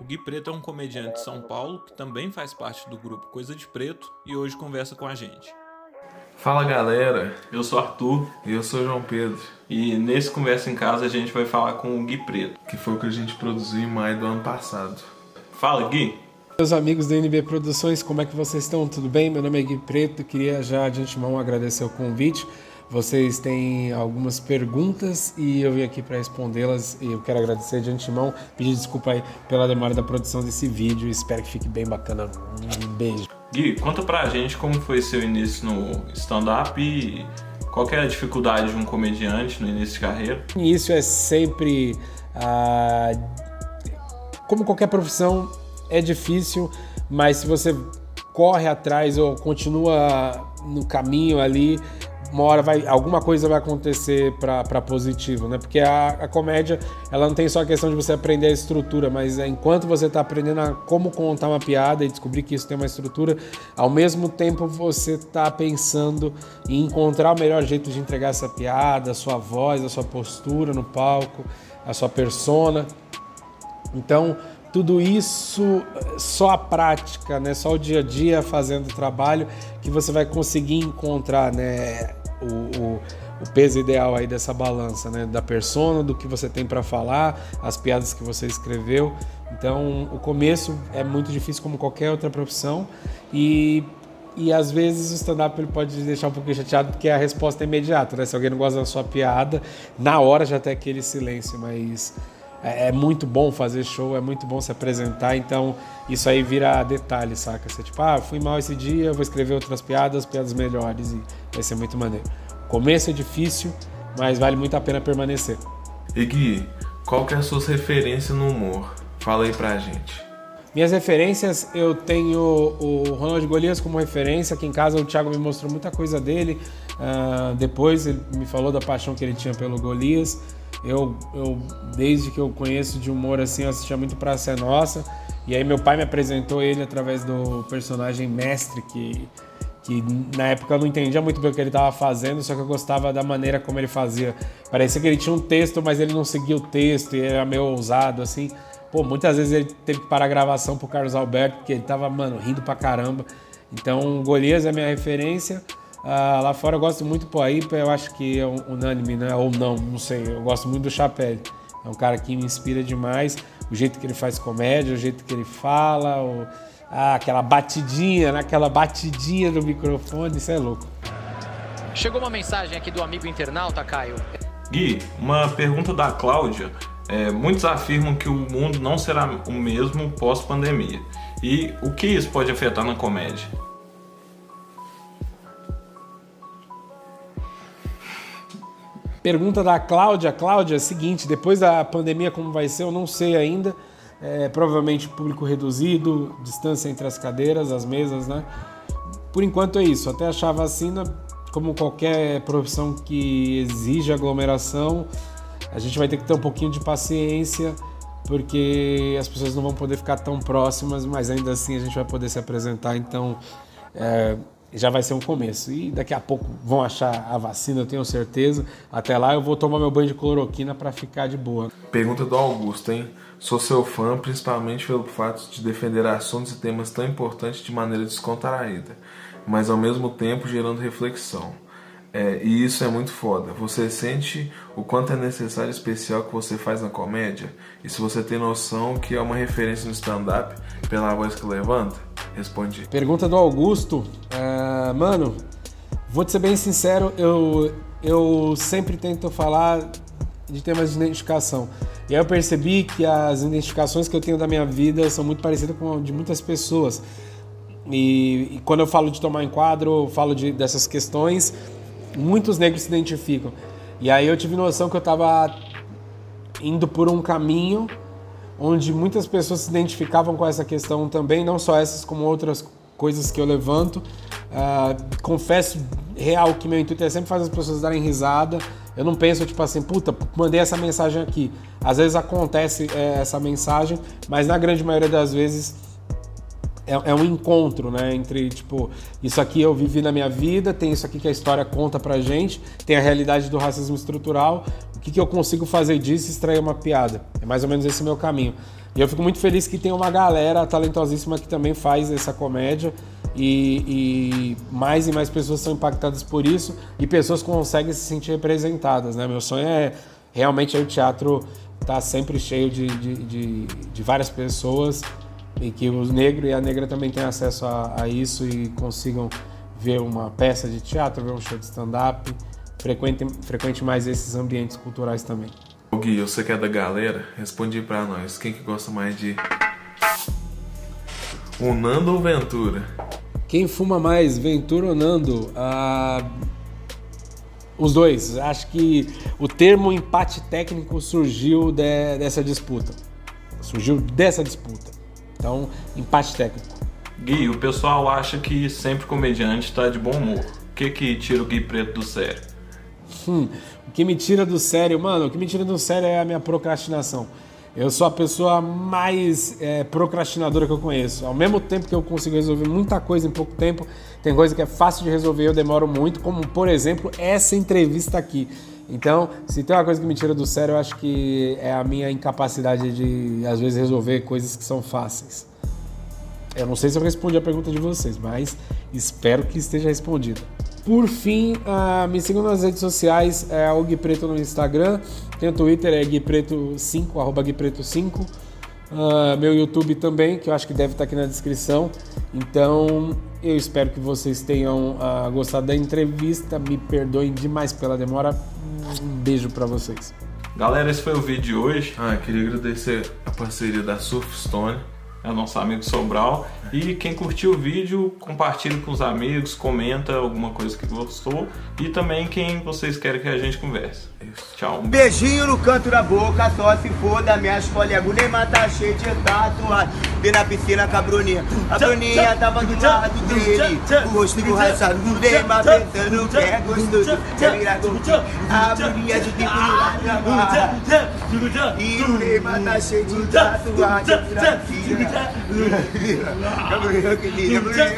O Gui Preto é um comediante de São Paulo que também faz parte do grupo Coisa de Preto e hoje conversa com a gente. Fala galera, Eu sou Arthur e eu sou João Pedro, e nesse Conversa em Casa a gente vai falar com o Gui Preto. que foi o que a gente produziu em maio do ano passado. Fala, Gui! Meus amigos da NB Produções, como é que vocês estão? Tudo bem? Meu nome é Gui Preto, queria já de antemão agradecer o convite. Vocês têm algumas perguntas e eu vim aqui para respondê-las e eu quero agradecer de antemão, pedir desculpa aí pela demora da produção desse vídeo, espero que fique bem bacana. Um beijo. Gui, conta pra gente como foi seu início no stand-up e qual que é a dificuldade de um comediante no início de carreira. O início é sempre, ah, como qualquer profissão, é difícil, mas se você corre atrás ou continua no caminho ali, uma hora vai, alguma coisa vai acontecer para positivo, né? Porque a, a comédia, ela não tem só a questão de você aprender a estrutura, mas é, enquanto você está aprendendo a como contar uma piada e descobrir que isso tem uma estrutura, ao mesmo tempo você está pensando em encontrar o melhor jeito de entregar essa piada, a sua voz, a sua postura no palco, a sua persona. Então, tudo isso só a prática, né? Só o dia a dia fazendo o trabalho que você vai conseguir encontrar, né? O, o, o peso ideal aí dessa balança, né? Da persona, do que você tem para falar, as piadas que você escreveu. Então, o começo é muito difícil como qualquer outra profissão e e às vezes o stand-up ele pode deixar um pouquinho chateado porque a resposta é imediata, né? Se alguém não gosta da sua piada, na hora já tem aquele silêncio, mas é, é muito bom fazer show, é muito bom se apresentar, então isso aí vira detalhe, saca? Você tipo, ah, fui mal esse dia, vou escrever outras piadas, piadas melhores e vai ser muito maneiro. Começo é difícil, mas vale muito a pena permanecer. E Gui, qual que é a sua referência no humor? Fala aí pra gente. Minhas referências, eu tenho o Ronald Golias como referência. Aqui em casa o Thiago me mostrou muita coisa dele. Uh, depois ele me falou da paixão que ele tinha pelo Golias. Eu, eu, desde que eu conheço de humor assim, eu assistia muito Praça é Nossa. E aí meu pai me apresentou ele através do personagem Mestre, que, que na época eu não entendia muito bem o que ele estava fazendo, só que eu gostava da maneira como ele fazia. Parecia que ele tinha um texto, mas ele não seguia o texto e era meio ousado, assim. Pô, muitas vezes ele teve que parar a gravação pro Carlos Alberto, porque ele tava, mano, rindo pra caramba. Então, Golias é minha referência. Ah, lá fora eu gosto muito, pô, aí eu acho que é unânime, né? Ou não, não sei. Eu gosto muito do Chapéu. É um cara que me inspira demais. O jeito que ele faz comédia, o jeito que ele fala, o... ah, aquela batidinha, né? aquela batidinha do microfone, isso é louco. Chegou uma mensagem aqui do amigo internauta, Caio. Gui, uma pergunta da Cláudia. É, muitos afirmam que o mundo não será o mesmo pós-pandemia. E o que isso pode afetar na comédia? Pergunta da Cláudia. Cláudia, é o seguinte, depois da pandemia como vai ser, eu não sei ainda. É, provavelmente público reduzido, distância entre as cadeiras, as mesas, né? Por enquanto é isso. Até achar vacina, como qualquer profissão que exige aglomeração, a gente vai ter que ter um pouquinho de paciência, porque as pessoas não vão poder ficar tão próximas, mas ainda assim a gente vai poder se apresentar. Então, é, já vai ser um começo. E daqui a pouco vão achar a vacina, eu tenho certeza. Até lá eu vou tomar meu banho de cloroquina para ficar de boa. Pergunta do Augusto, hein? Sou seu fã, principalmente pelo fato de defender assuntos e temas tão importantes de maneira descontraída, mas ao mesmo tempo gerando reflexão. É, e isso é muito foda. Você sente o quanto é necessário especial que você faz na comédia? E se você tem noção que é uma referência no stand-up pela voz que levanta? Responde. Pergunta do Augusto. Mano, vou te ser bem sincero, eu, eu sempre tento falar de temas de identificação. E aí eu percebi que as identificações que eu tenho da minha vida são muito parecidas com de muitas pessoas. E, e quando eu falo de tomar enquadro, eu falo de, dessas questões muitos negros se identificam. E aí eu tive noção que eu estava indo por um caminho onde muitas pessoas se identificavam com essa questão também, não só essas como outras coisas que eu levanto. Uh, confesso real que meu intuito é sempre fazer as pessoas darem risada. Eu não penso tipo assim, puta, mandei essa mensagem aqui. Às vezes acontece é, essa mensagem, mas na grande maioria das vezes é, é, um encontro, né? Entre, tipo, isso aqui eu vivi na minha vida, tem isso aqui que a história conta pra gente, tem a realidade do racismo estrutural, o que, que eu consigo fazer disso e extrair uma piada. É mais ou menos esse meu caminho. E eu fico muito feliz que tem uma galera talentosíssima que também faz essa comédia. E, e, mais e mais pessoas são impactadas por isso e pessoas conseguem se sentir representadas, né? Meu sonho é realmente o teatro tá sempre cheio de, de, de, de, várias pessoas e que o negro e a negra também tenham acesso a, a isso e consigam ver uma peça de teatro, ver um show de stand-up, frequente, frequente mais esses ambientes culturais também. O Gui, você que é da galera, responde para nós, quem que gosta mais de o Nando ou Ventura? Quem fuma mais, Ventura ou Nando? Ah, os dois. Acho que o termo empate técnico surgiu de, dessa disputa. Surgiu dessa disputa. Então, empate técnico. Gui, o pessoal acha que sempre comediante está de bom humor. O que que tira o Gui Preto do sério? Hum, o que me tira do sério, mano, o que me tira do sério é a minha procrastinação. Eu sou a pessoa mais é, procrastinadora que eu conheço. Ao mesmo tempo que eu consigo resolver muita coisa em pouco tempo, tem coisa que é fácil de resolver e eu demoro muito, como por exemplo essa entrevista aqui. Então, se tem uma coisa que me tira do sério, eu acho que é a minha incapacidade de, às vezes, resolver coisas que são fáceis. Eu não sei se eu respondi a pergunta de vocês, mas espero que esteja respondida. Por fim, uh, me sigam nas redes sociais, é o Gui Preto no Instagram, tem o Twitter, é guipreto5, arroba guipreto5. Uh, ah, meu YouTube também, que eu acho que deve estar aqui na descrição. Então, eu espero que vocês tenham uh, gostado da entrevista. Me perdoem demais pela demora. Um beijo para vocês. Galera, esse foi o vídeo de hoje. Ah, queria agradecer a parceria da Surfstone é o nosso amigo Sobral. E quem curtiu o vídeo, compartilhe com os amigos, comenta alguma coisa que gostou e também quem vocês querem que a gente converse. Tchau. Beijinho no canto da boca, só se for da minhas colegas. O Neymar tá cheio de tatuagem. Vi na piscina com a Bruninha. A Bruninha tava do lado dele. O rosto borrachado do Neymar pensando que é gostoso. Quer virar gordinho. A Bruninha de tempo no lado da barra. E o Neymar tá cheio de tatuagem. 100円